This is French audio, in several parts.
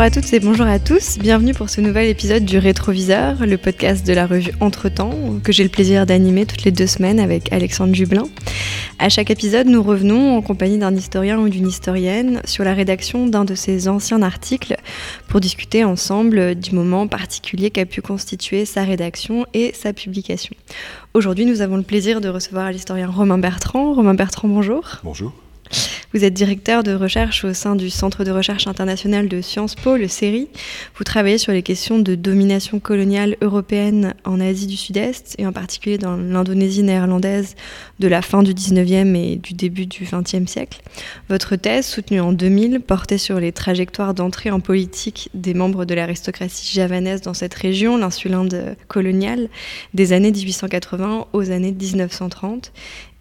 Bonjour à toutes et bonjour à tous. Bienvenue pour ce nouvel épisode du Rétroviseur, le podcast de la revue Entretemps, que j'ai le plaisir d'animer toutes les deux semaines avec Alexandre Jublin. À chaque épisode, nous revenons en compagnie d'un historien ou d'une historienne sur la rédaction d'un de ses anciens articles pour discuter ensemble du moment particulier qu'a pu constituer sa rédaction et sa publication. Aujourd'hui, nous avons le plaisir de recevoir l'historien Romain Bertrand. Romain Bertrand, bonjour. Bonjour. Vous êtes directeur de recherche au sein du Centre de recherche international de Sciences Po, le CERI. Vous travaillez sur les questions de domination coloniale européenne en Asie du Sud-Est et en particulier dans l'Indonésie néerlandaise de la fin du 19e et du début du 20e siècle. Votre thèse, soutenue en 2000, portait sur les trajectoires d'entrée en politique des membres de l'aristocratie javanaise dans cette région, l'insulinde coloniale, des années 1880 aux années 1930.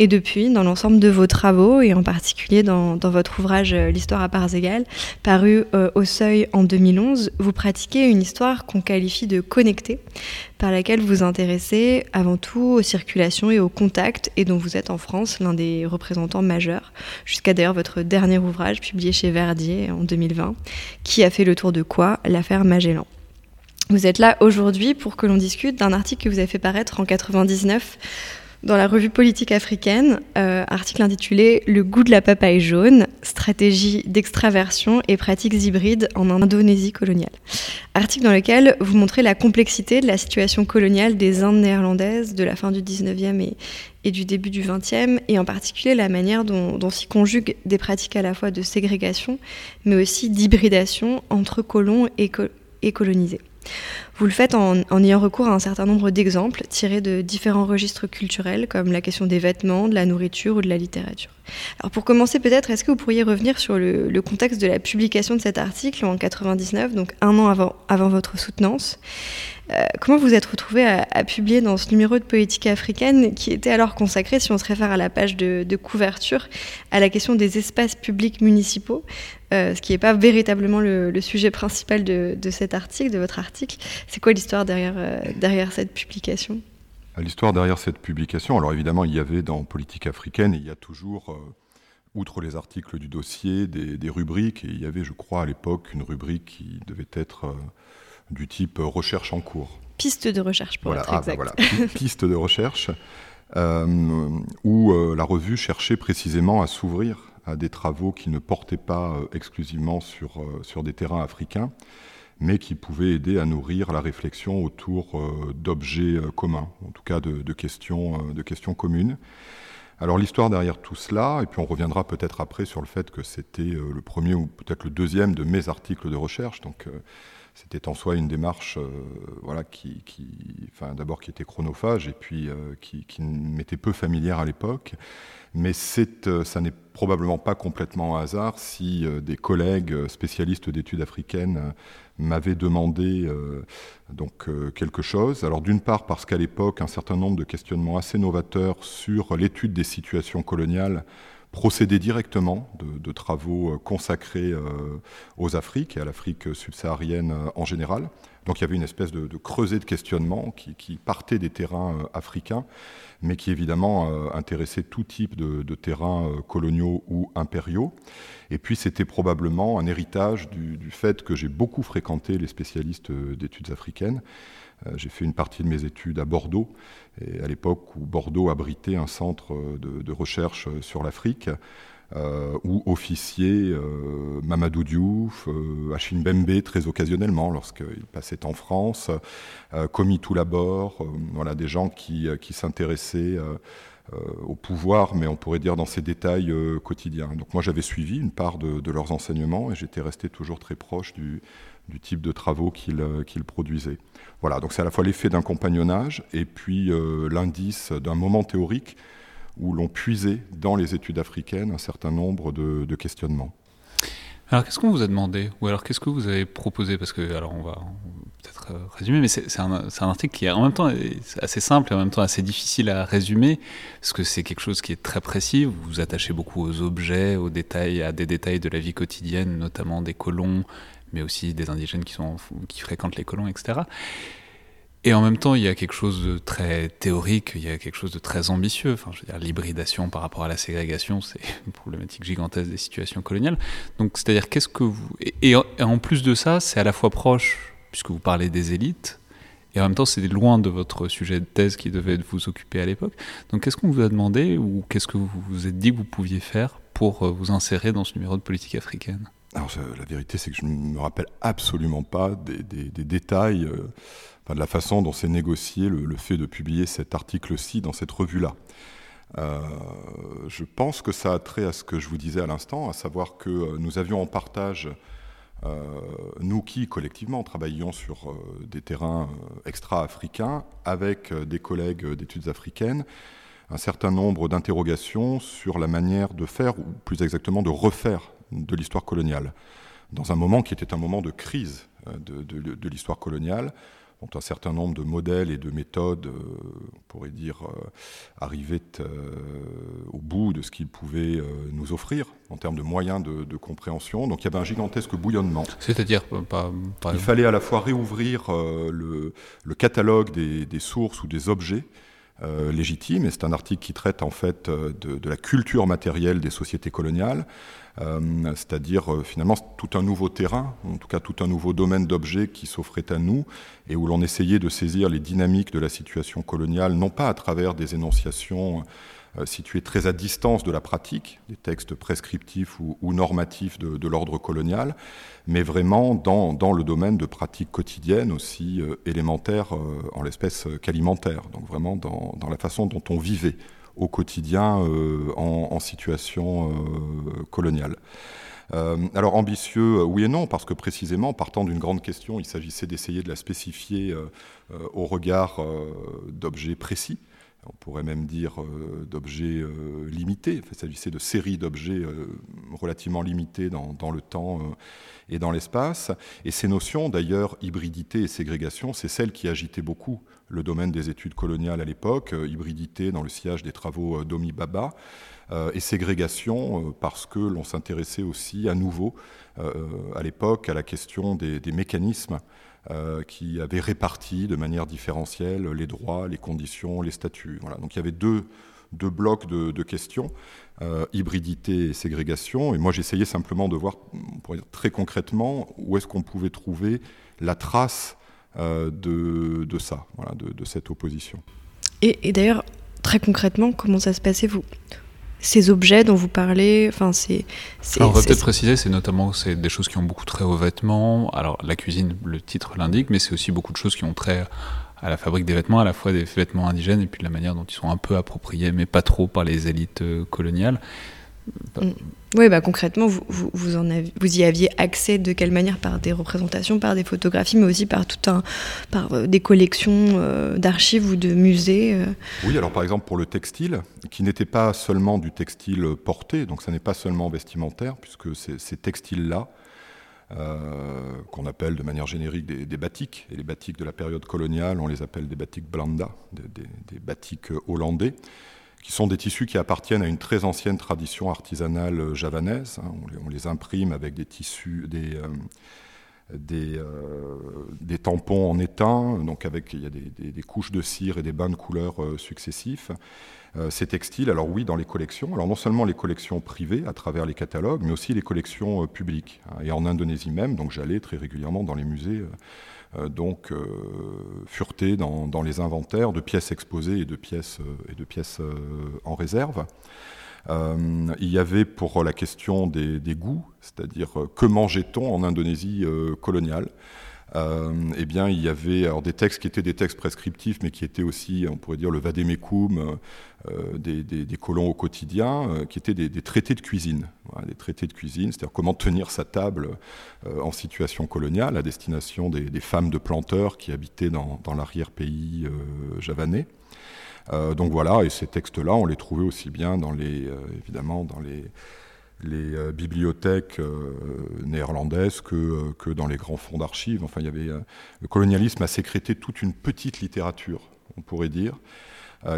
Et depuis, dans l'ensemble de vos travaux, et en particulier dans, votre ouvrage euh, L'histoire à parts égales, paru euh, au Seuil en 2011, vous pratiquez une histoire qu'on qualifie de connectée, par laquelle vous intéressez avant tout aux circulations et aux contacts, et dont vous êtes en France l'un des représentants majeurs, jusqu'à d'ailleurs votre dernier ouvrage publié chez Verdier en 2020, qui a fait le tour de quoi? L'affaire Magellan. Vous êtes là aujourd'hui pour que l'on discute d'un article que vous avez fait paraître en 99 dans la revue politique africaine, euh, article intitulé Le goût de la papaye jaune, stratégie d'extraversion et pratiques hybrides en Indonésie coloniale. Article dans lequel vous montrez la complexité de la situation coloniale des Indes néerlandaises de la fin du 19e et, du début du 20e, et en particulier la manière dont, s'y conjuguent des pratiques à la fois de ségrégation, mais aussi d'hybridation entre colons et colonisés. Vous le faites en, ayant recours à un certain nombre d'exemples tirés de différents registres culturels, comme la question des vêtements, de la nourriture ou de la littérature. Alors pour commencer peut-être, est-ce que vous pourriez revenir sur le, contexte de la publication de cet article en 99, donc un an avant, votre soutenance? Euh, comment vous êtes retrouvé à, publier dans ce numéro de politique africaine qui était alors consacré, si on se réfère à la page de, couverture, à la question des espaces publics municipaux, euh, ce qui n'est pas véritablement le, sujet principal de, cet article, de votre article. C'est quoi l'histoire derrière, euh, derrière cette publication? L'histoire derrière cette publication, alors évidemment, il y avait dans Politique africaine, il y a toujours, outre les articles du dossier, des, des, rubriques, et il y avait, je crois, à l'époque, une rubrique qui devait être du type recherche en cours. Piste de recherche, pour voilà, être ah, bah exact. voilà, piste de recherche, euh, où euh, la revue cherchait précisément à s'ouvrir à des travaux qui ne portaient pas euh, exclusivement sur, sur des terrains africains, mais qui pouvaient aider à nourrir la réflexion autour d'objets communs, en tout cas de, de questions, communes. Alors l'histoire derrière tout cela, et puis on reviendra peut-être après sur le fait que c'était le premier ou peut-être le deuxième de mes articles de recherche, donc c'était en soi une démarche euh, voilà, qui, d'abord qui était chronophage et puis euh, qui, m'était peu familière à l'époque. Mais euh, ça n'est probablement pas complètement un hasard si des collègues spécialistes d'études africaines m'avaient demandé donc, quelque chose. Alors d'une part parce qu'à l'époque, un certain nombre de questionnements assez novateurs sur l'étude des situations coloniales procéder directement de, travaux euh, consacrés euh, aux Afriques et à l'Afrique subsaharienne euh, en général. Donc il y avait une espèce de, creuset de questionnement qui, partait des terrains africains, mais qui évidemment intéressait tout type de, terrains coloniaux ou impériaux. Et puis c'était probablement un héritage du, fait que j'ai beaucoup fréquenté les spécialistes d'études africaines j'ai fait une partie de mes études à Bordeaux, à l'époque où Bordeaux abritait un centre de, recherche sur l'Afrique. Euh, où officier euh, Mamadou Diouf, euh, Achille Bembe très occasionnellement lorsqu'il passait en France, euh, Komi Toulabor, voilà, des gens qui, qui s'intéressaient au pouvoir, mais on pourrait dire dans ses détails quotidiens. Donc moi j'avais suivi une part de, de leurs enseignements et j'étais resté toujours très proche du, du type de travaux qu'il produisait. Voilà, donc c'est à la fois l'effet d'un compagnonnage et puis euh, l'indice d'un moment théorique où l'on puisait dans les études africaines un certain nombre de, questionnements. Alors qu'est-ce qu'on vous a demandé? Ou alors qu'est-ce que vous avez proposé? Parce que, alors on va peut-être euh, résumer, mais c'est un, un, article qui est en même temps assez simple et en même temps assez difficile à résumer, parce que c'est quelque chose qui est très précis, vous vous attachez beaucoup aux objets, aux détails, à des détails de la vie quotidienne, notamment des colons mais aussi des indigènes qui, fréquentent les colons, etc. Et en même temps, il y a quelque chose de très théorique, il y a quelque chose de très ambitieux. Enfin, je veux dire, l'hybridation par rapport à la ségrégation, c'est une problématique gigantesque des situations coloniales. Donc, c'est-à-dire, qu'est-ce que vous. Et, en plus de ça, c'est à la fois proche, puisque vous parlez des élites, et en même temps, c'est loin de votre sujet de thèse qui devait vous occuper à l'époque. Donc, qu'est-ce qu'on vous a demandé, ou qu'est-ce que vous vous êtes dit que vous pouviez faire pour euh, vous insérer dans ce numéro de politique africaine? Alors, la vérité, c'est que je ne me rappelle absolument pas des, détails. Euh, de la façon dont s'est négocié le, fait de publier cet article-ci dans cette revue-là. Euh, je pense que ça a trait à ce que je vous disais à l'instant, à savoir que euh, nous avions en partage, nous qui collectivement travaillions sur des terrains extra-africains, avec des collègues d'études africaines, un certain nombre d'interrogations sur la manière de faire, ou plus exactement de refaire de l'histoire coloniale, dans un moment qui était un moment de crise de, de l'histoire coloniale, dont un certain nombre de modèles et de méthodes, euh, on pourrait dire, euh, arrivaient euh, au bout de ce qu'ils pouvaient nous offrir en termes de moyens de, compréhension. Donc il y avait un gigantesque bouillonnement. C'est-à-dire Il fallait à la fois réouvrir le, catalogue des, sources ou des objets légitimes, et c'est un article qui traite en fait de, la culture matérielle des sociétés coloniales, euh, c'est-à-dire euh, finalement tout un nouveau terrain, en tout cas tout un nouveau domaine d'objets qui s'offrait à nous et où l'on essayait de saisir les dynamiques de la situation coloniale, non pas à travers des énonciations euh, situées très à distance de la pratique, des textes prescriptifs ou, normatifs de, l'ordre colonial, mais vraiment dans, le domaine de pratiques quotidiennes aussi élémentaires, en l'espèce qu'alimentaires, donc vraiment dans, la façon dont on vivait au quotidien euh, en, situation euh, coloniale. Euh, alors ambitieux, oui et non, parce que précisément, partant d'une grande question, il s'agissait d'essayer de la spécifier au regard d'objets précis. On pourrait même dire d'objets limités. il s'agissait de séries d'objets relativement limités dans, le temps et dans l'espace. Et ces notions, d'ailleurs, hybridité et ségrégation, c'est celles qui agitaient beaucoup le domaine des études coloniales à l'époque, euh, hybridité dans le sillage des travaux euh, d'Omi Baba, euh, et ségrégation parce que l'on s'intéressait aussi à nouveau à l'époque à la question des, mécanismes qui avaient réparti de manière différentielle les droits, les conditions, les statuts. Donc il y avait deux, deux blocs de, questions, hybridité et ségrégation. Et moi j'essayais simplement de voir très concrètement où est-ce qu'on pouvait trouver la trace euh, de, ça, de, cette opposition. Et, d'ailleurs, très concrètement, comment ça se passait vous? Ces objets dont vous parlez, enfin c'est. on va peut-être préciser, c'est notamment c'est des choses qui ont beaucoup trait aux vêtements. Alors la cuisine, le titre l'indique, mais c'est aussi beaucoup de choses qui ont trait à la fabrique des vêtements, à la fois des vêtements indigènes et puis la manière dont ils sont un peu appropriés, mais pas trop par les élites euh, coloniales. Mm. Oui, bah, concrètement, vous, vous, en vous y aviez accès de quelle manière? Par des représentations, par des photographies, mais aussi par, tout un, par euh, des collections euh, d'archives ou de musées euh? Oui, alors par exemple pour le textile, qui n'était pas seulement du textile porté, donc ça n'est pas seulement vestimentaire, puisque ces textiles-là, qu'on appelle de manière générique des, des, batiks, et les batiks de la période coloniale, on les appelle des batiks blanda, des, des, des batiks hollandais qui sont des tissus qui appartiennent à une très ancienne tradition artisanale euh, javanaise. Hein. On, les, imprime avec des tissus, des, euh, euh, des, tampons en étain, donc avec il y a des, couches de cire et des bains de couleurs successifs. ces textiles, alors oui, dans les collections, alors non seulement les collections privées à travers les catalogues, mais aussi les collections publiques. Hein. Et en Indonésie même, donc j'allais très régulièrement dans les musées donc euh, fureté dans, les inventaires de pièces exposées et de pièces, euh, en réserve. il y avait pour la question des, goûts, c'est-à-dire que mangeait-on en Indonésie coloniale euh, eh bien, il y avait alors, des textes qui étaient des textes prescriptifs, mais qui étaient aussi, on pourrait dire, le vadémécum euh, des, des, colons au quotidien, euh, qui étaient des, traités de cuisine. des traités de cuisine, c'est-à-dire comment tenir sa table en situation coloniale à destination des, femmes de planteurs qui habitaient dans, dans l'arrière-pays javanais. donc voilà, et ces textes-là, on les trouvait aussi bien dans les, évidemment, dans les les euh, bibliothèques euh, néerlandaises que, euh, que, dans les grands fonds d'archives. Enfin, il y avait, le colonialisme a sécrété toute une petite littérature, on pourrait dire,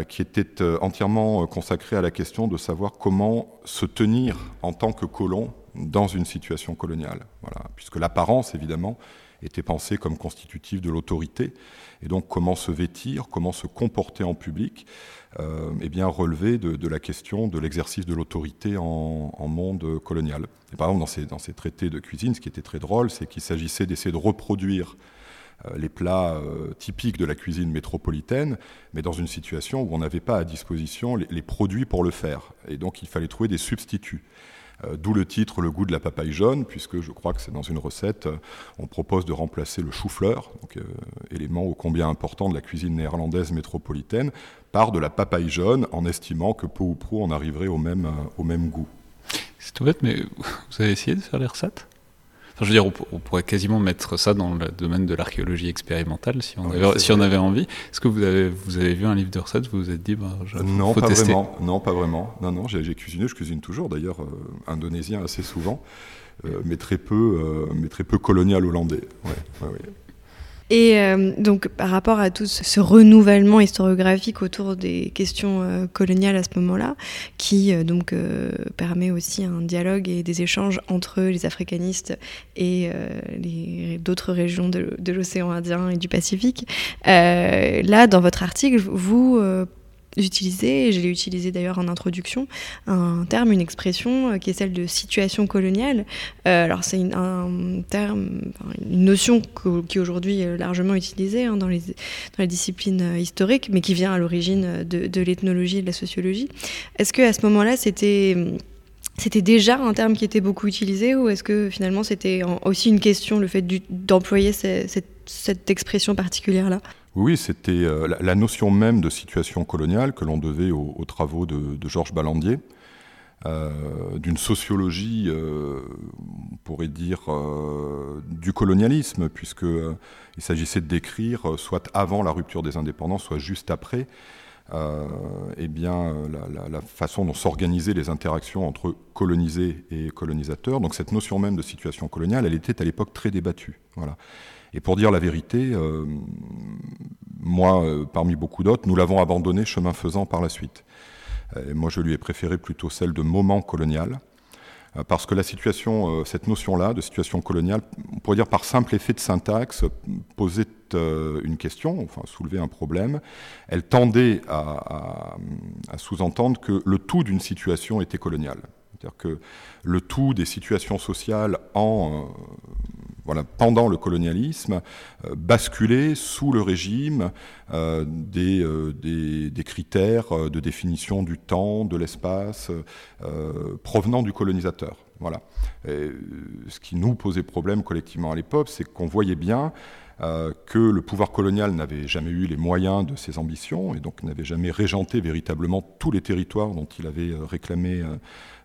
qui était entièrement consacrée à la question de savoir comment se tenir en tant que colon dans une situation coloniale. Voilà. Puisque l'apparence, évidemment, était pensée comme constitutive de l'autorité. Et donc comment se vêtir, comment se comporter en public, eh bien relever de, la question de l'exercice de l'autorité en, monde colonial. Et par exemple, dans ces, traités de cuisine, ce qui était très drôle, c'est qu'il s'agissait d'essayer de reproduire euh, les plats euh, typiques de la cuisine métropolitaine, mais dans une situation où on n'avait pas à disposition les, produits pour le faire. Et donc il fallait trouver des substituts. Euh, d'où le titre Le goût de la papaye jaune, puisque je crois que c'est dans une recette, on propose de remplacer le chou-fleur, élément ô combien important de la cuisine néerlandaise métropolitaine, par de la papaye jaune, en estimant que peu ou prou on arriverait au même, au même goût. C'est tout bête, mais vous avez essayé de faire les recettes? Je veux dire, on, pourrait quasiment mettre ça dans le domaine de l'archéologie expérimentale si on, avait, si on avait envie. Est-ce que vous avez, vous avez vu un livre de recettes Vous vous êtes dit, bah, non, pas vraiment. Non, pas vraiment. Non, non, j'ai cuisiné, je cuisine toujours d'ailleurs euh, indonésien assez souvent, euh, mais très peu, euh, mais très peu colonial hollandais. Ouais, ouais, et euh, donc, par rapport à tout ce, renouvellement historiographique autour des questions euh, coloniales à ce moment-là, qui euh, donc permet aussi un dialogue et des échanges entre les africanistes et d'autres régions de, de l'océan Indien et du Pacifique, là, dans votre article, vous j'utilisais, et je l'ai utilisé d'ailleurs en introduction, un terme, une expression euh, qui est celle de situation coloniale. Euh, alors c'est un terme, une notion qui est aujourd'hui euh, largement utilisée hein, dans, les, disciplines historiques, mais qui vient à l'origine de, l'ethnologie et de la sociologie. Est-ce que à ce moment-là, c'était c'était déjà un terme qui était beaucoup utilisé ou est-ce que finalement c'était aussi une question, le fait d'employer cette expression particulière-là? Oui, c'était euh, la, notion même de situation coloniale que l'on devait aux, travaux de, Georges Ballandier, euh, d'une sociologie, euh, on pourrait dire, du colonialisme, puisqu'il s'agissait de décrire, soit avant la rupture des indépendances, soit juste après, eh bien, la, la, façon dont s'organisaient les interactions entre colonisés et colonisateurs. Donc cette notion même de situation coloniale, elle était à l'époque très débattue. Voilà. Et pour dire la vérité, euh, moi, euh, parmi beaucoup d'autres, nous l'avons abandonné chemin faisant par la suite. moi, je lui ai préféré plutôt celle de moment colonial, euh, parce que la situation, cette notion-là de situation coloniale, on pourrait dire par simple effet de syntaxe, posait une question, enfin soulevait un problème. Elle tendait à, à sous-entendre que le tout d'une situation était colonial. C'est-à-dire que le tout des situations sociales en voilà, pendant le colonialisme, euh, basculer sous le régime euh, euh, des, des, critères de définition du temps, de l'espace, provenant du colonisateur. Voilà. ce qui nous posait problème collectivement à l'époque, c'est qu'on voyait bien que le pouvoir colonial n'avait jamais eu les moyens de ses ambitions et donc n'avait jamais régenté véritablement tous les territoires dont il avait réclamé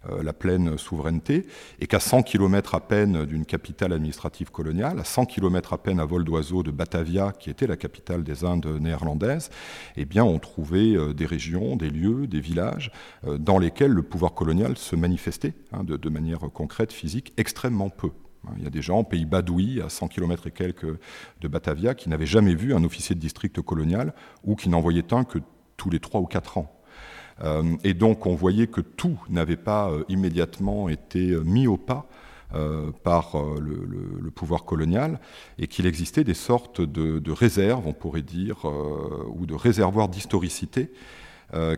euh, la pleine souveraineté, et qu'à 100 km à peine d'une capitale administrative coloniale, à 100 km à peine à vol d'oiseau de Batavia, qui était la capitale des Indes néerlandaises, eh bien, on trouvait euh, des régions, des lieux, des villages euh, dans lesquels le pouvoir colonial se manifestait hein, de, manière concrète, physique, extrêmement peu. Hein, il y a des gens, pays Badoui, à 100 km et quelques de Batavia, qui n'avaient jamais vu un officier de district colonial ou qui n'envoyaient un que tous les trois ou quatre ans. Euh, et donc on voyait que tout n'avait pas euh, immédiatement été euh, mis au pas par le, pouvoir colonial et qu'il existait des sortes de, réserves, on pourrait dire, ou de réservoirs d'historicité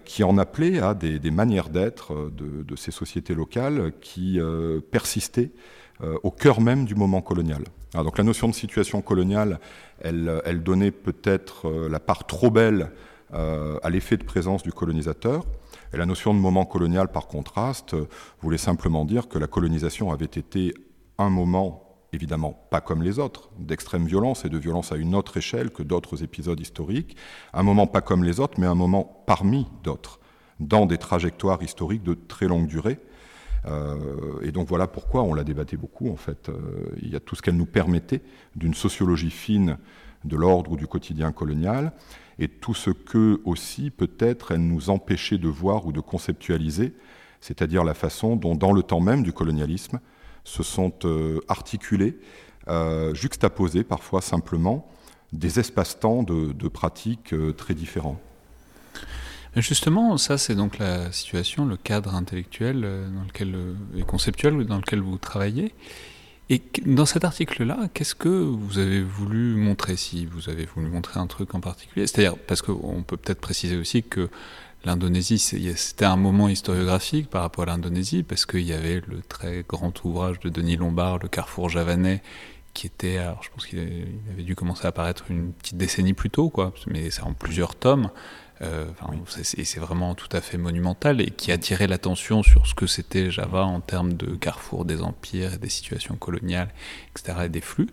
qui en appelaient à des, manières d'être de, ces sociétés locales qui persistaient au cœur même du moment colonial. donc la notion de situation coloniale, elle, elle donnait peut-être la part trop belle euh, à l'effet de présence du colonisateur. Et la notion de moment colonial, par contraste, voulait simplement dire que la colonisation avait été un moment, évidemment pas comme les autres, d'extrême violence et de violence à une autre échelle que d'autres épisodes historiques, un moment pas comme les autres, mais un moment parmi d'autres, dans des trajectoires historiques de très longue durée. Euh, et donc voilà pourquoi on l'a débatté beaucoup, en fait. Euh, il y a tout ce qu'elle nous permettait d'une sociologie fine de l'ordre ou du quotidien colonial, et tout ce que aussi peut-être elle nous empêchait de voir ou de conceptualiser, c'est-à-dire la façon dont dans le temps même du colonialisme se sont euh, articulés, juxtaposés parfois simplement, des espaces-temps de, pratiques très différents. Justement, ça c'est donc la situation, le cadre intellectuel dans lequel, et conceptuel dans lequel vous travaillez. Et dans cet article-là, qu'est-ce que vous avez voulu montrer, si vous avez voulu montrer un truc en particulier? C'est-à-dire, parce qu'on peut peut-être préciser aussi que l'Indonésie, c'était un moment historiographique par rapport à l'Indonésie, parce qu'il y avait le très grand ouvrage de Denis Lombard, Le Carrefour javanais, qui était, alors je pense qu'il avait dû commencer à apparaître une petite décennie plus tôt, quoi, mais c'est en plusieurs tomes. Euh, c'est vraiment tout à fait monumental et qui attirait l'attention sur ce que c'était Java en termes de carrefour des empires, des situations coloniales, etc., et des flux.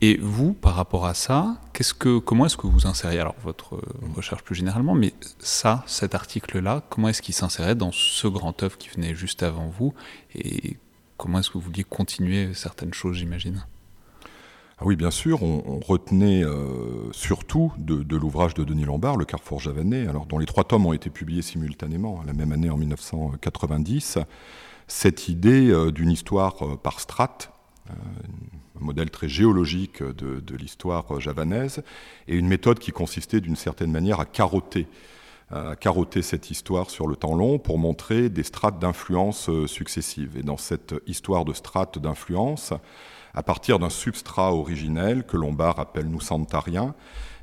Et vous, par rapport à ça, qu'est-ce que, comment est-ce que vous insériez, alors votre recherche plus généralement, mais ça, cet article-là, comment est-ce qu'il s'insérait dans ce grand œuvre qui venait juste avant vous Et comment est-ce que vous vouliez continuer certaines choses, j'imagine? Ah oui, bien sûr, on, retenait euh, surtout de, l'ouvrage de Denis Lombard, Le Carrefour javanais, dont les trois tomes ont été publiés simultanément, hein, la même année en 1990, cette idée euh, d'une histoire euh, par strates, un modèle très géologique de, de l'histoire javanaise, et une méthode qui consistait d'une certaine manière à carotter à carotter cette histoire sur le temps long pour montrer des strates d'influence successives. Et dans cette histoire de strates d'influence, à partir d'un substrat originel que Lombard appelle nusantarien,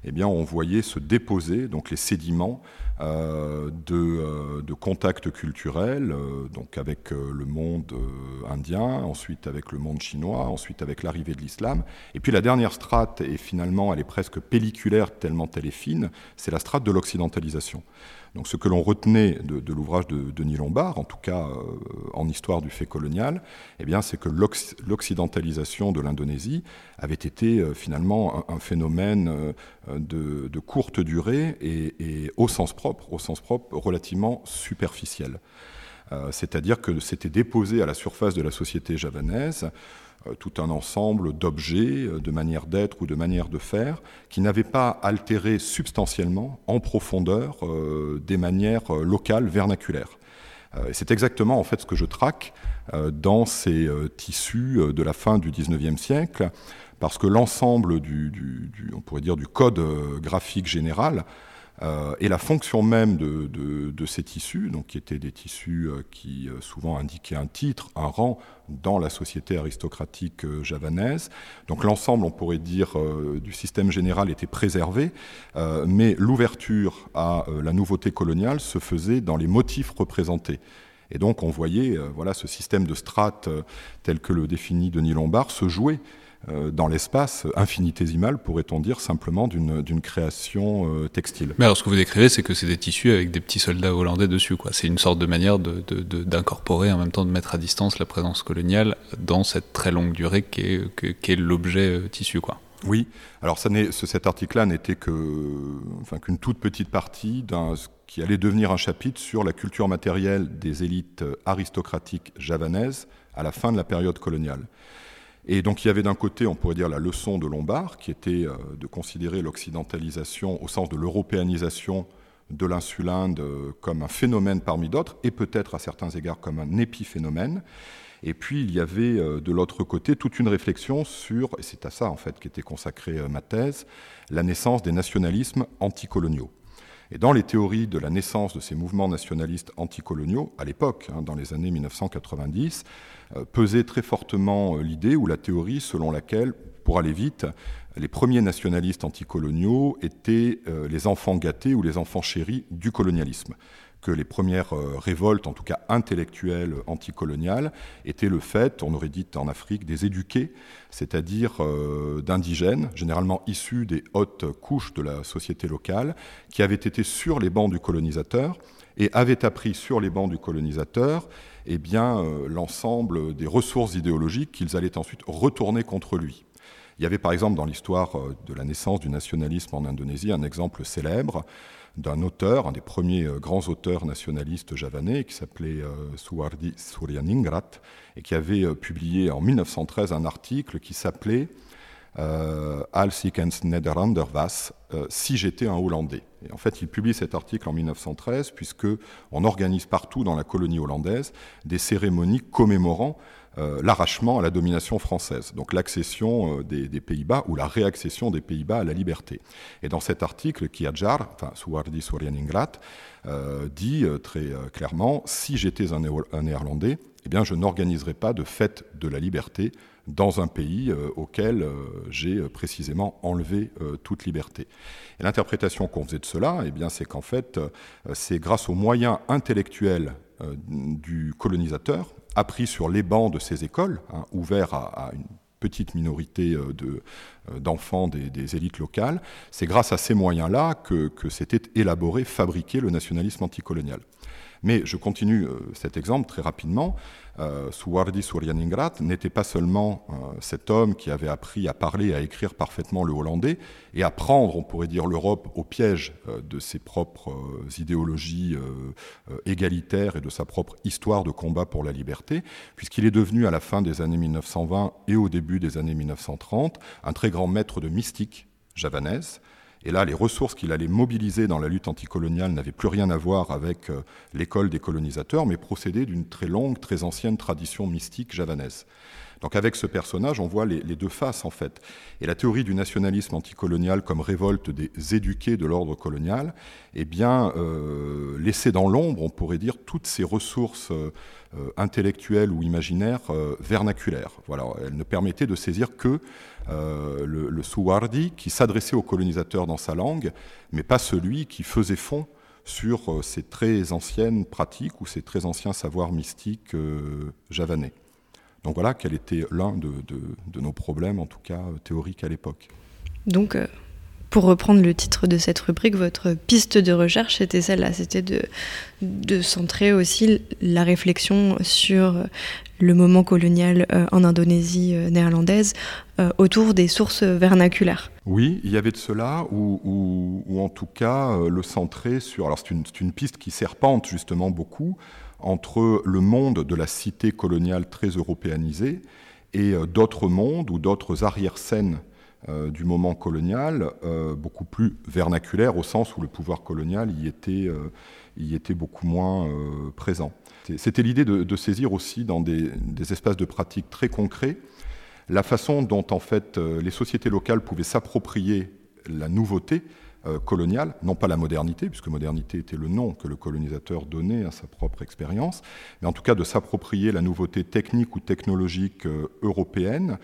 eh bien, on voyait se déposer donc les sédiments euh, de, de, contacts culturels, euh, donc avec euh, le monde indien, ensuite avec le monde chinois, ensuite avec l'arrivée de l'islam. Et puis la dernière strate, et finalement elle est presque pelliculaire tellement elle est fine, c'est la strate de l'occidentalisation. Donc ce que l'on retenait de, l'ouvrage de Denis Lombard, en tout cas euh, en histoire du fait colonial, eh bien, c'est que l'occidentalisation de l'Indonésie avait été euh, finalement un, phénomène euh, de, courte durée et, au sens propre, au sens propre relativement superficiel. C'est-à-dire que c'était déposé à la surface de la société javanaise tout un ensemble d'objets, euh, de manières d'être ou de manières de faire, qui n'avaient pas altéré substantiellement, en profondeur, euh, des manières locales, vernaculaires. C'est exactement en fait ce que je traque dans ces tissus de la fin du XIXe siècle, parce que l'ensemble du, on pourrait dire, du code graphique général euh, et la fonction même de, ces tissus, donc qui étaient des tissus euh, qui euh, souvent indiquaient un titre, un rang dans la société aristocratique javanaise. Donc l'ensemble, on pourrait dire, du système général était préservé, mais l'ouverture à la nouveauté coloniale se faisait dans les motifs représentés. Et donc on voyait voilà, ce système de strates tel que le définit Denis Lombard se jouer dans l'espace infinitésimal, pourrait-on dire, simplement d'une création euh, textile. Mais alors ce que vous décrivez, c'est que c'est des tissus avec des petits soldats hollandais dessus. C'est une sorte de manière d'incorporer, en même temps de mettre à distance la présence coloniale dans cette très longue durée qu'est est, l'objet euh, tissu. Quoi. Oui, alors ça cet article-là n'était qu'une enfin, toute petite partie d'un qui allait devenir un chapitre sur la culture matérielle des élites aristocratiques javanaises à la fin de la période coloniale. Et donc il y avait d'un côté, on pourrait dire, la leçon de Lombard, qui était euh, de considérer l'occidentalisation au sens de l'européanisation de l'insulinde euh, comme un phénomène parmi d'autres, et peut-être à certains égards comme un épiphénomène. Et puis il y avait euh, de l'autre côté toute une réflexion sur, et c'est à ça en fait qu'était consacrée ma thèse, la naissance des nationalismes anticoloniaux. Et dans les théories de la naissance de ces mouvements nationalistes anticoloniaux, à l'époque, hein, dans les années 1990, euh, pesait très fortement euh, l'idée ou la théorie selon laquelle, pour aller vite, les premiers nationalistes anticoloniaux étaient euh, les enfants gâtés ou les enfants chéris du colonialisme que les premières révoltes, en tout cas intellectuelles anticoloniales, étaient le fait, on aurait dit en Afrique, des éduqués, c'est-à-dire d'indigènes, généralement issus des hautes couches de la société locale, qui avaient été sur les bancs du colonisateur et avaient appris sur les bancs du colonisateur eh bien, euh, l'ensemble des ressources idéologiques qu'ils allaient ensuite retourner contre lui. Il y avait par exemple dans l'histoire euh, de la naissance du nationalisme en Indonésie un exemple célèbre d'un auteur, un des premiers euh, grands auteurs nationalistes javanais, qui s'appelait Suwardi Suryaningrat, et qui avait publié en 1913 un article qui s'appelait euh, Sikens Nederlander was, si j'étais un Hollandais. Et en fait, il publie cet article en 1913 puisque on organise partout dans la colonie hollandaise des cérémonies commémorant euh, l'arrachement à la domination française, donc l'accession euh, des, Pays-Bas ou la réaccession des Pays-Bas à la liberté. Et dans cet article, Kiajar, enfin Suwardi Suryaningrat, euh, dit très clairement si j'étais un, Néerlandais, eh bien, je n'organiserai pas de fête de la liberté dans un pays euh, auquel euh, j'ai euh, précisément enlevé toute liberté. Et l'interprétation qu'on faisait de cela, eh bien, c'est qu'en fait, c'est grâce aux moyens intellectuels du colonisateur, appris sur les bancs de ces écoles, hein, ouverts à, une petite minorité d'enfants des, élites locales, c'est grâce à ces moyens-là que s'était élaboré, fabriqué le nationalisme anticolonial. Mais je continue cet exemple très rapidement. Euh, Suwardi Suryaningrat n'était pas seulement euh, cet homme qui avait appris à parler et à écrire parfaitement le hollandais et à prendre, on pourrait dire, l'Europe au piège euh, de ses propres euh, idéologies égalitaires et de sa propre histoire de combat pour la liberté, puisqu'il est devenu à la fin des années 1920 et au début des années 1930 un très grand maître de mystique javanaise, et là, les ressources qu'il allait mobiliser dans la lutte anticoloniale n'avaient plus rien à voir avec euh, l'école des colonisateurs, mais procédaient d'une très longue, très ancienne tradition mystique javanaise. Donc avec ce personnage, on voit les, deux faces en fait. Et la théorie du nationalisme anticolonial comme révolte des éduqués de l'ordre colonial, eh bien, euh, laissait dans l'ombre, on pourrait dire, toutes ces ressources euh, intellectuelles ou imaginaires vernaculaires. Voilà, elle ne permettait de saisir que euh, le, le qui s'adressait aux colonisateurs dans sa langue, mais pas celui qui faisait fond sur euh, ces très anciennes pratiques ou ces très anciens savoirs mystiques euh, javanais. Donc voilà quel était l'un de, nos problèmes, en tout cas théoriques à l'époque. Donc, pour reprendre le titre de cette rubrique, votre piste de recherche, c'était celle-là, c'était de, de centrer aussi la réflexion sur le moment colonial euh, en Indonésie euh, néerlandaise euh, autour des sources vernaculaires. Oui, il y avait de cela, ou, en tout cas le centrer sur... Alors c'est une, une, piste qui serpente justement beaucoup entre le monde de la cité coloniale très européanisée et d'autres mondes ou d'autres arrière-scènes du moment colonial, beaucoup plus vernaculaires au sens où le pouvoir colonial y était, y était beaucoup moins présent. C'était l'idée de, saisir aussi dans des, espaces de pratique très concrets la façon dont en fait euh, les sociétés locales pouvaient s'approprier la nouveauté euh, coloniale, non pas la modernité, puisque modernité était le nom que le colonisateur donnait à sa propre expérience, mais en tout cas de s'approprier la nouveauté technique ou technologique euh, européenne,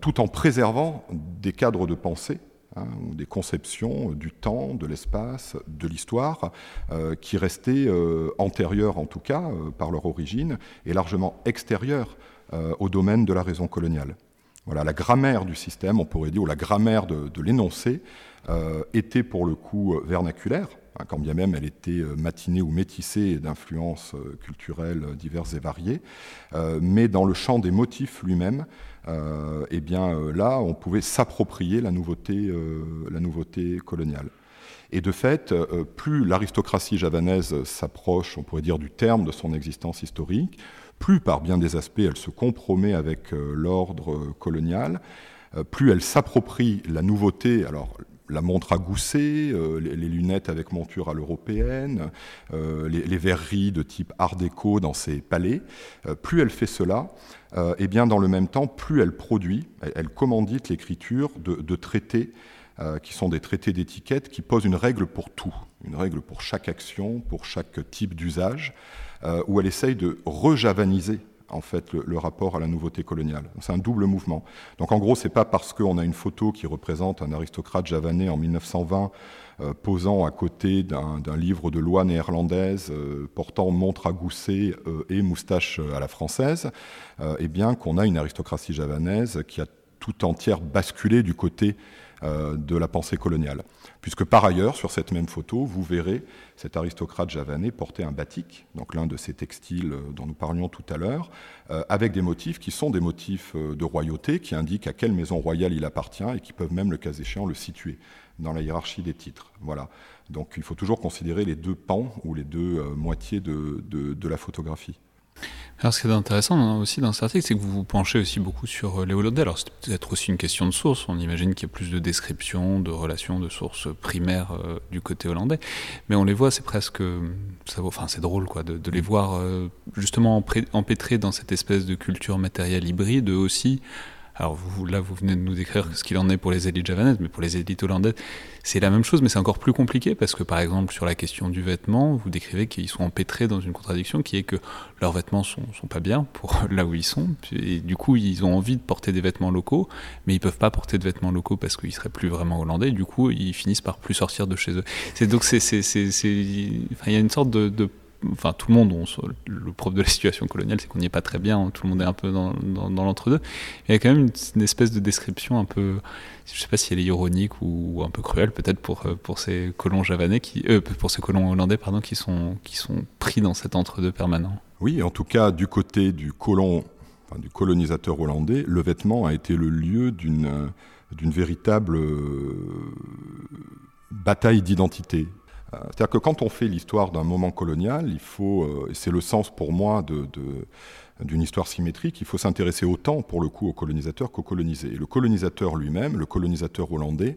tout en préservant des cadres de pensée Hein, des conceptions du temps, de l'espace, de l'histoire, euh, qui restaient euh, antérieures en tout cas euh, par leur origine et largement extérieures au domaine de la raison coloniale. Voilà, la grammaire du système, on pourrait dire, ou la grammaire de, l'énoncé, était pour le coup vernaculaire, hein, quand bien même elle était matinée ou métissée d'influences culturelles diverses et variées, mais dans le champ des motifs lui-même, euh, eh bien euh, là, on pouvait s'approprier la nouveauté, euh, la nouveauté coloniale. Et de fait, plus l'aristocratie javanaise s'approche, on pourrait dire, du terme de son existence historique, plus par bien des aspects elle se compromet avec l'ordre colonial, plus elle s'approprie la nouveauté, alors la montre à gousset, les, lunettes avec monture à l'européenne, les, verreries de type art déco dans ses palais, plus elle fait cela, et euh, eh bien dans le même temps, plus elle produit, elle, commandite l'écriture de, traités euh, qui sont des traités d'étiquette qui posent une règle pour tout, une règle pour chaque action, pour chaque type d'usage, euh, où elle essaye de rejavaniser en fait le, rapport à la nouveauté coloniale. C'est un double mouvement. Donc en gros, c'est pas parce qu'on a une photo qui représente un aristocrate javanais en 1920 euh, posant à côté d'un livre de loi néerlandaise euh, portant montre à gousset euh, et moustache à la française, eh bien qu'on a une aristocratie javanaise qui a tout entière basculé du côté de la pensée coloniale. Puisque par ailleurs, sur cette même photo, vous verrez cet aristocrate javanais porter un batik, donc l'un de ces textiles dont nous parlions tout à l'heure, avec des motifs qui sont des motifs de royauté, qui indiquent à quelle maison royale il appartient et qui peuvent même, le cas échéant, le situer dans la hiérarchie des titres. Voilà. Donc il faut toujours considérer les deux pans ou les deux euh, moitiés de, la photographie. Alors, ce qui est intéressant aussi dans cet article, c'est que vous vous penchez aussi beaucoup sur euh, les Hollandais. Alors, c'est peut-être aussi une question de source. On imagine qu'il y a plus de descriptions, de relations, de sources primaires euh, du côté hollandais. Mais on les voit, c'est presque. Ça, enfin, c'est drôle, de, les voir justement empêtrés dans cette espèce de culture matérielle hybride, aussi alors là, vous venez de nous décrire ce qu'il en est pour les élites javanaises, mais pour les élites hollandaises, c'est la même chose, mais c'est encore plus compliqué parce que, par exemple, sur la question du vêtement, vous décrivez qu'ils sont empêtrés dans une contradiction qui est que leurs vêtements sont, sont pas bien pour là où ils sont, et du coup, ils ont envie de porter des vêtements locaux, mais ils peuvent pas porter de vêtements locaux parce qu'ils seraient plus vraiment hollandais, du coup, ils finissent par plus sortir de chez eux. Donc il y a une sorte de enfin tout le monde, le propre de la situation coloniale, c'est qu'on n'y est pas très bien, tout le monde est un peu dans, l'entre-deux. Il y a quand même une, espèce de description un peu, je ne sais pas si elle est ironique ou, un peu cruelle peut-être pour, euh, pour ces colons javanais, qui, euh, pour ces colons hollandais pardon, qui sont, qui sont pris dans cet entre-deux permanent. Oui, en tout cas du côté du colon, du colonisateur hollandais, le vêtement a été le lieu d'une d'une véritable euh, bataille d'identité euh, c'est-à-dire que quand on fait l'histoire d'un moment colonial, il faut, euh, et c'est le sens pour moi d'une histoire symétrique, il faut s'intéresser autant pour le coup aux colonisateurs qu'aux colonisés. Et le colonisateur lui-même, le colonisateur hollandais,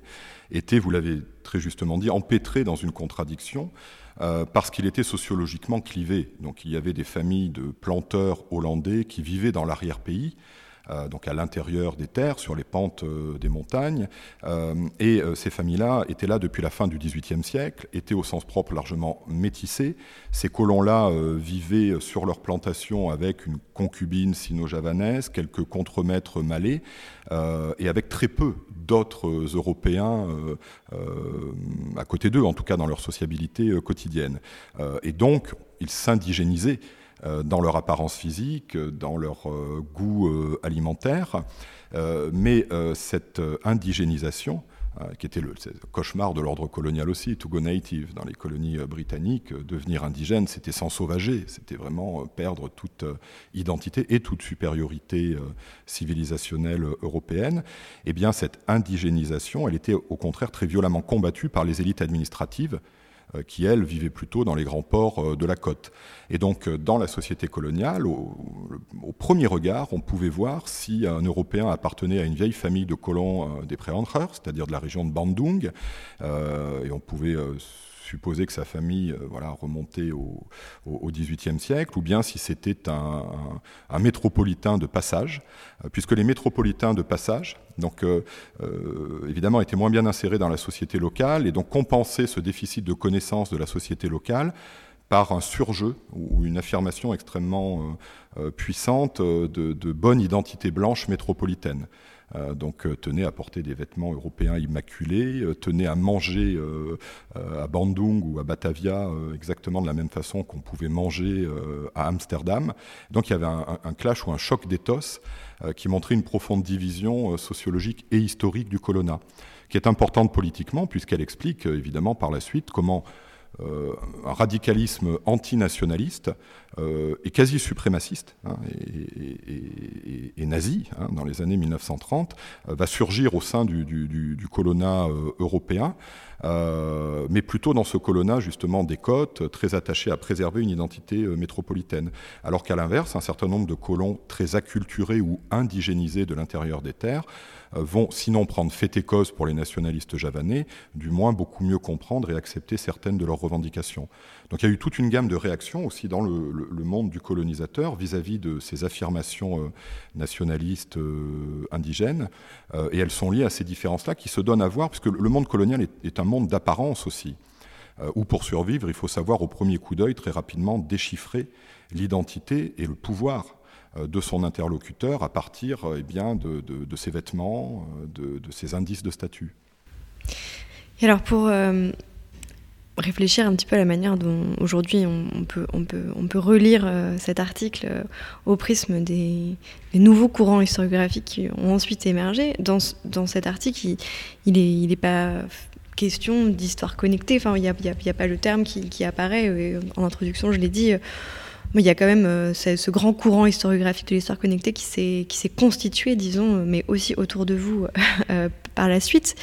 était, vous l'avez très justement dit, empêtré dans une contradiction euh, parce qu'il était sociologiquement clivé. Donc il y avait des familles de planteurs hollandais qui vivaient dans l'arrière-pays donc à l'intérieur des terres, sur les pentes euh, des montagnes. Euh, et ces familles-là étaient là depuis la fin du XVIIIe siècle, étaient au sens propre largement métissées. Ces colons-là vivaient sur leur plantation avec une concubine sino-javanaise, quelques contremaîtres malais, et avec très peu d'autres Européens à côté d'eux, en tout cas dans leur sociabilité quotidienne. et donc, ils s'indigénisaient euh, dans leur apparence physique, dans leur euh, goût euh, alimentaire. mais cette indigénisation, qui était le, cauchemar de l'ordre colonial aussi, to go native dans les colonies britanniques, devenir indigène, c'était s'ensauvager, c'était vraiment perdre toute identité et toute supériorité civilisationnelle européenne. Eh bien, cette indigénisation, elle était au contraire très violemment combattue par les élites administratives euh, qui, elles, vivaient plutôt dans les grands ports euh, de la côte. Et donc, euh, dans la société coloniale, au, premier regard, on pouvait voir si un Européen appartenait à une vieille famille de colons des Preandrer, c'est-à-dire de la région de Bandung, et on pouvait supposer que sa famille voilà, remontait au, XVIIIe siècle, ou bien si c'était un, métropolitain de passage, puisque les métropolitains de passage, euh, euh, évidemment était moins bien inséré dans la société locale et donc compenser ce déficit de connaissance de la société locale par un surjeu ou une affirmation extrêmement euh, puissante de, bonne identité blanche métropolitaine. Donc tenait à porter des vêtements européens immaculés, tenait à manger à Bandung ou à Batavia exactement de la même façon qu'on pouvait manger à Amsterdam. Donc il y avait un, clash ou un choc d'éthos euh, qui montrait une profonde division euh, sociologique et historique du colonna, qui est importante politiquement puisqu'elle explique euh, évidemment par la suite comment un radicalisme antinationaliste et quasi suprémaciste hein, et, nazi hein, dans les années 1930 va surgir au sein du, du, colonna européen, mais plutôt dans ce colonna justement des côtes, très attaché à préserver une identité métropolitaine. Alors qu'à l'inverse, un certain nombre de colons très acculturés ou indigénisés de l'intérieur des terres euh, vont sinon prendre fait et cause pour les nationalistes javanais, du moins beaucoup mieux comprendre et accepter certaines de leurs revendications. Donc il y a eu toute une gamme de réactions aussi dans le, monde du colonisateur vis-à-vis de ces affirmations euh, nationalistes euh, indigènes, et elles sont liées à ces différences-là qui se donnent à voir, puisque le monde colonial est, un monde d'apparence aussi, où pour survivre, il faut savoir au premier coup d'œil très rapidement déchiffrer l'identité et le pouvoir euh, de son interlocuteur à partir euh, eh bien, de, ses vêtements, euh, de, ses indices de statut. Et alors pour réfléchir un petit peu à la manière dont aujourd'hui on, peut, on, peut, on peut relire cet article au prisme des, nouveaux courants historiographiques qui ont ensuite émergé, dans, dans cet article, il n'est il est pas question d'histoire connectée, enfin, il n'y a, a, pas le terme qui, qui apparaît, en introduction je l'ai dit il y a quand même euh, ce, grand courant historiographique de l'histoire connectée qui s'est constitué, disons, euh, mais aussi autour de vous euh, par la suite.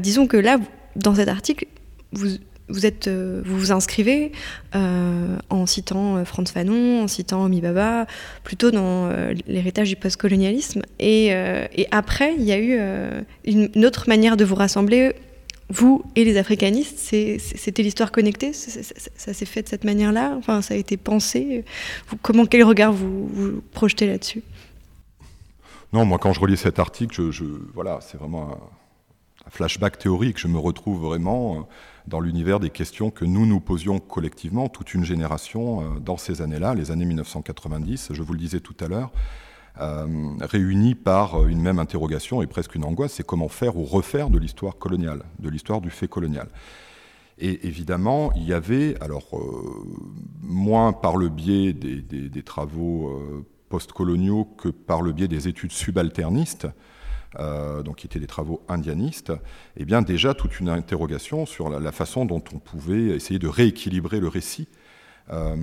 disons que là, dans cet article, vous, vous, êtes, vous vous inscrivez en citant Franz Fanon, en citant Omi Baba, plutôt dans l'héritage du postcolonialisme. Et, après, il y a eu une autre manière de vous rassembler vous et les africanistes, c'était l'histoire connectée? Ça, s'est fait de cette manière-là? Enfin, ça a été pensé? Comment, Quel regard vous, projetez là-dessus? Non, moi quand je relis cet article, voilà, c'est vraiment un, flashback théorique. Je me retrouve vraiment euh, dans l'univers des questions que nous nous posions collectivement, toute une génération, euh, dans ces années-là, les années 1990, je vous le disais tout à l'heure, euh, réunies par une même interrogation et presque une angoisse, c'est comment faire ou refaire de l'histoire coloniale, de l'histoire du fait colonial. Et évidemment, il y avait, alors moins par le biais des, travaux postcoloniaux que par le biais des études subalternistes, euh, donc qui étaient des travaux indianistes, eh bien déjà toute une interrogation sur la, façon dont on pouvait essayer de rééquilibrer le récit, euh,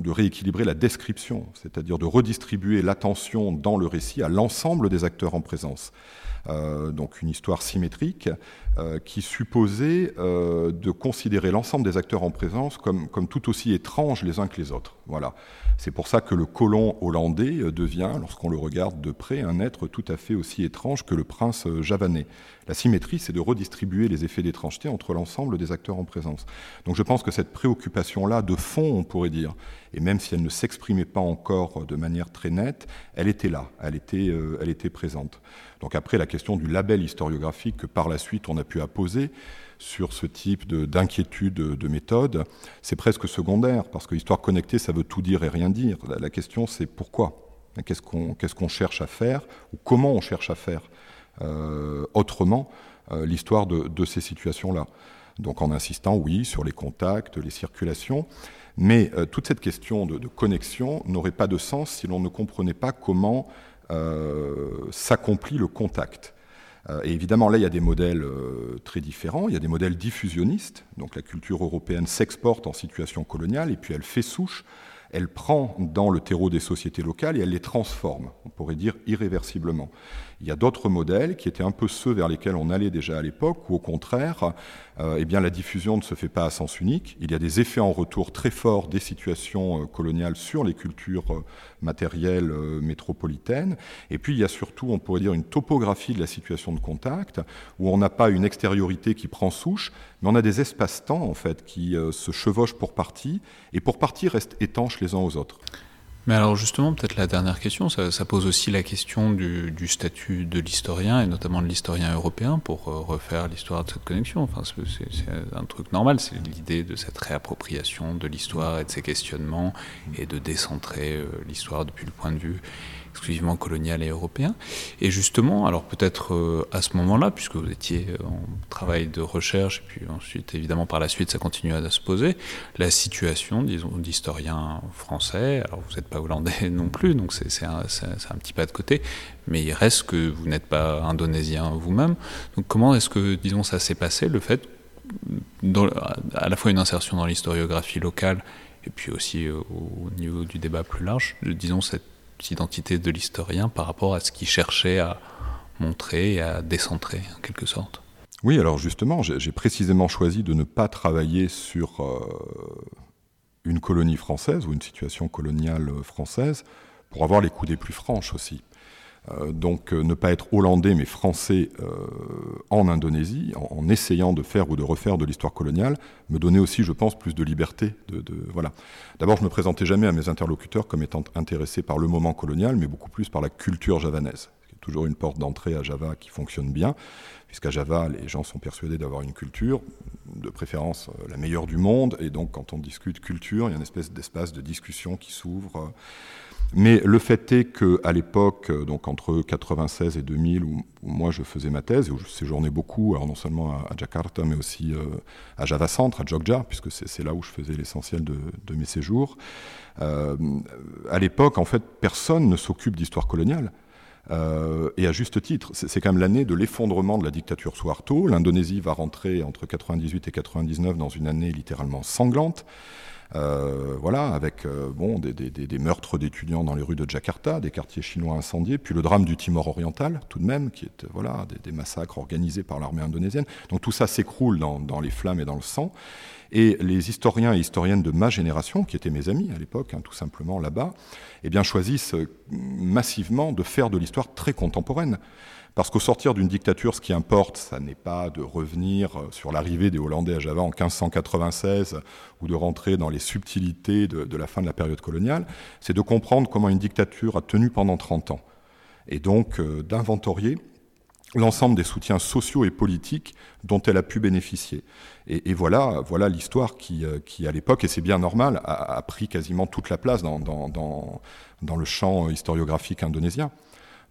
de rééquilibrer la description, c'est-à-dire de redistribuer l'attention dans le récit à l'ensemble des acteurs en présence. Euh, donc une histoire symétrique euh, qui supposait de considérer l'ensemble des acteurs en présence comme, comme tout aussi étranges les uns que les autres. Voilà. C'est pour ça que le colon hollandais devient, lorsqu'on le regarde de près, un être tout à fait aussi étrange que le prince javanais. La symétrie, c'est de redistribuer les effets d'étrangeté entre l'ensemble des acteurs en présence. Donc je pense que cette préoccupation-là, de fond, on pourrait dire, et même si elle ne s'exprimait pas encore de manière très nette, elle était là, elle était, euh, elle était présente. Donc après, la question du label historiographique que par la suite on a pu apposer, sur ce type d'inquiétude de, méthode, c'est presque secondaire, parce que l'histoire connectée, ça veut tout dire et rien dire. La, question, c'est pourquoi? Qu'est-ce qu'on cherche à faire, ou comment on cherche à faire autrement euh, l'histoire de, ces situations-là donc en insistant, oui, sur les contacts, les circulations, mais euh, toute cette question de, connexion n'aurait pas de sens si l'on ne comprenait pas comment s'accomplit le contact. Euh, et évidemment, là, il y a des modèles euh, très différents. Il y a des modèles diffusionnistes. Donc la culture européenne s'exporte en situation coloniale et puis elle fait souche elle prend dans le terreau des sociétés locales et elle les transforme, on pourrait dire irréversiblement. Il y a d'autres modèles qui étaient un peu ceux vers lesquels on allait déjà à l'époque, où au contraire, eh bien, la diffusion ne se fait pas à sens unique. Il y a des effets en retour très forts des situations euh, coloniales sur les cultures euh, matérielles métropolitaines. Et puis il y a surtout, on pourrait dire, une topographie de la situation de contact, où on n'a pas une extériorité qui prend souche, mais on a des espaces-temps en fait qui se chevauchent pour partie, et pour partie restent étanches les uns aux autres. Mais alors justement, peut-être la dernière question, ça, pose aussi la question du, statut de l'historien, et notamment de l'historien européen, pour euh, refaire l'histoire de cette connexion. Enfin, c'est un truc normal, c'est l'idée de cette réappropriation de l'histoire et de ses questionnements, et de décentrer euh, l'histoire depuis le point de vue exclusivement colonial et européen. Et justement, alors peut-être euh, à ce moment-là, puisque vous étiez en travail de recherche, et puis ensuite, évidemment, par la suite, ça continue à se poser, la situation, disons, d'historien français, alors vous n'êtes pas hollandais non plus, donc c'est un, petit pas de côté, mais il reste que vous n'êtes pas indonésien vous-même. Donc comment est-ce que, disons, ça s'est passé, le fait, à la fois une insertion dans l'historiographie locale, et puis aussi au, au niveau du débat plus large, disons, cette identité de l'historien par rapport à ce qu'il cherchait à montrer et à décentrer en quelque sorte. Oui, alors justement, j'ai précisément choisi de ne pas travailler sur euh, une colonie française ou une situation coloniale française pour avoir les coups des plus franches aussi. Euh, donc euh, ne pas être hollandais mais français euh, en Indonésie, en, essayant de faire ou de refaire de l'histoire coloniale, me donnait aussi, je pense, plus de liberté. De, voilà. D'abord, je me présentais jamais à mes interlocuteurs comme étant intéressé par le moment colonial, mais beaucoup plus par la culture javanaise. Toujours une porte d'entrée à Java qui fonctionne bien, puisqu'à Java, les gens sont persuadés d'avoir une culture, de préférence la meilleure du monde, et donc quand on discute culture, il y a une espèce d'espace de discussion qui s'ouvre. Mais le fait est qu'à l'époque, euh, donc entre 96 et 2000, où, moi je faisais ma thèse, et où je séjournais beaucoup, alors non seulement à, Jakarta, mais aussi euh, à Java Centre, à Jogja, puisque c'est là où je faisais l'essentiel de, mes séjours. Euh, à l'époque, en fait, personne ne s'occupe d'histoire coloniale. et à juste titre, c'est quand même l'année de l'effondrement de la dictature Suharto. L'Indonésie va rentrer entre 98 et 99 dans une année littéralement sanglante. Euh, voilà, avec euh, bon, des, meurtres d'étudiants dans les rues de Jakarta, des quartiers chinois incendiés, puis le drame du Timor oriental, tout de même, qui est voilà, des, massacres organisés par l'armée indonésienne. Donc tout ça s'écroule dans, les flammes et dans le sang. Et les historiens et historiennes de ma génération, qui étaient mes amis à l'époque, hein, tout simplement là-bas, eh bien, choisissent euh, massivement de faire de l'histoire très contemporaine. Parce qu'au sortir d'une dictature, ce qui importe, ça n'est pas de revenir euh, sur l'arrivée des Hollandais à Java en 1596 ou de rentrer dans les subtilités de, la fin de la période coloniale, c'est de comprendre comment une dictature a tenu pendant 30 ans et donc d'inventorier l'ensemble des soutiens sociaux et politiques dont elle a pu bénéficier. Et, voilà, l'histoire qui, qui, à l'époque, et c'est bien normal, a, pris quasiment toute la place dans le champ historiographique indonésien.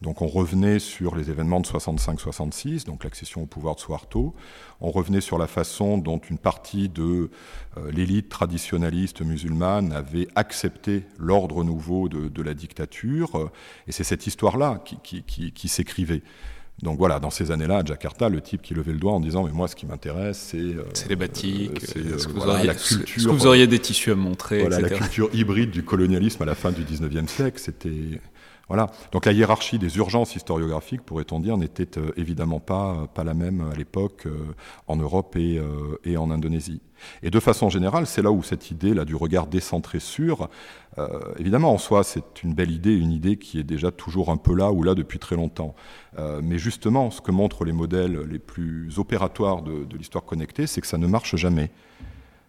Donc on revenait sur les événements de 65-66, donc l'accession au pouvoir de Suharto. On revenait sur la façon dont une partie de euh, l'élite traditionnaliste musulmane avait accepté l'ordre nouveau de, la dictature. Et c'est cette histoire-là qui, s'écrivait. Donc voilà, dans ces années-là, à Jakarta, le type qui levait le doigt en disant Mais moi, ce qui m'intéresse, c'est. Euh, c'est les batiks, euh, ce, que vous auriez, des tissus à montrer. Voilà, la culture hybride du colonialisme à la fin du 19e siècle, c'était voilà. Donc la hiérarchie des urgences historiographiques, pourrait-on dire, n'était euh, évidemment pas, pas la même à l'époque euh, en Europe et, euh, et, en Indonésie. Et de façon générale, c'est là où cette idée là du regard décentré sur, évidemment en soi c'est une belle idée, une idée qui est déjà toujours un peu là ou là depuis très longtemps. mais justement, ce que montrent les modèles les plus opératoires de, de l'histoire connectée, c'est que ça ne marche jamais.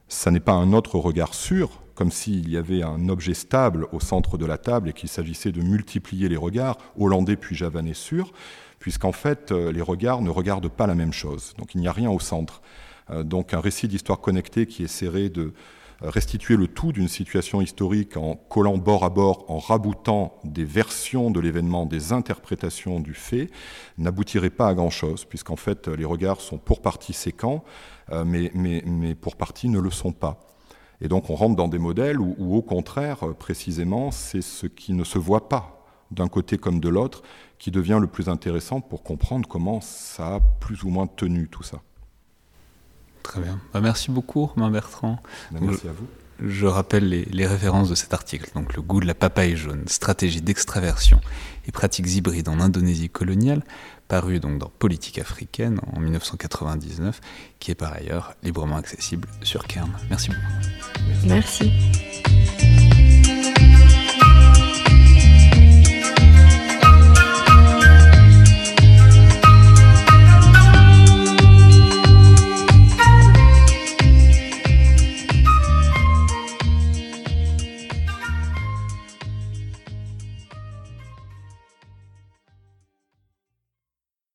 Ça n'est pas un autre regard sur, comme s'il y avait un objet stable au centre de la table et qu'il s'agissait de multiplier les regards, hollandais puis javanais sur, puisqu'en fait, euh, les regards ne regardent pas la même chose. Donc il n'y a rien au centre. Euh, donc un récit d'histoire connectée qui essaierait de restituer le tout d'une situation historique en collant bord à bord, en raboutant des versions de l'événement, des interprétations du fait, n'aboutirait pas à grand-chose, puisqu'en fait les regards sont pour partie séquents, mais, mais, mais pour partie ne le sont pas. Et donc on rentre dans des modèles où, au contraire, euh, précisément, c'est ce qui ne se voit pas d'un côté comme de l'autre qui devient le plus intéressant pour comprendre comment ça a plus ou moins tenu tout ça. Très bien. Bah, merci beaucoup, Romain Bertrand. Bah, merci à vous. Je rappelle les, références de cet article. Donc, le goût de la papaye jaune, stratégie d'extraversion et pratiques hybrides en Indonésie coloniale, paru donc dans Politique africaine en 1999, qui est par ailleurs librement accessible sur Kern. Merci beaucoup. Merci.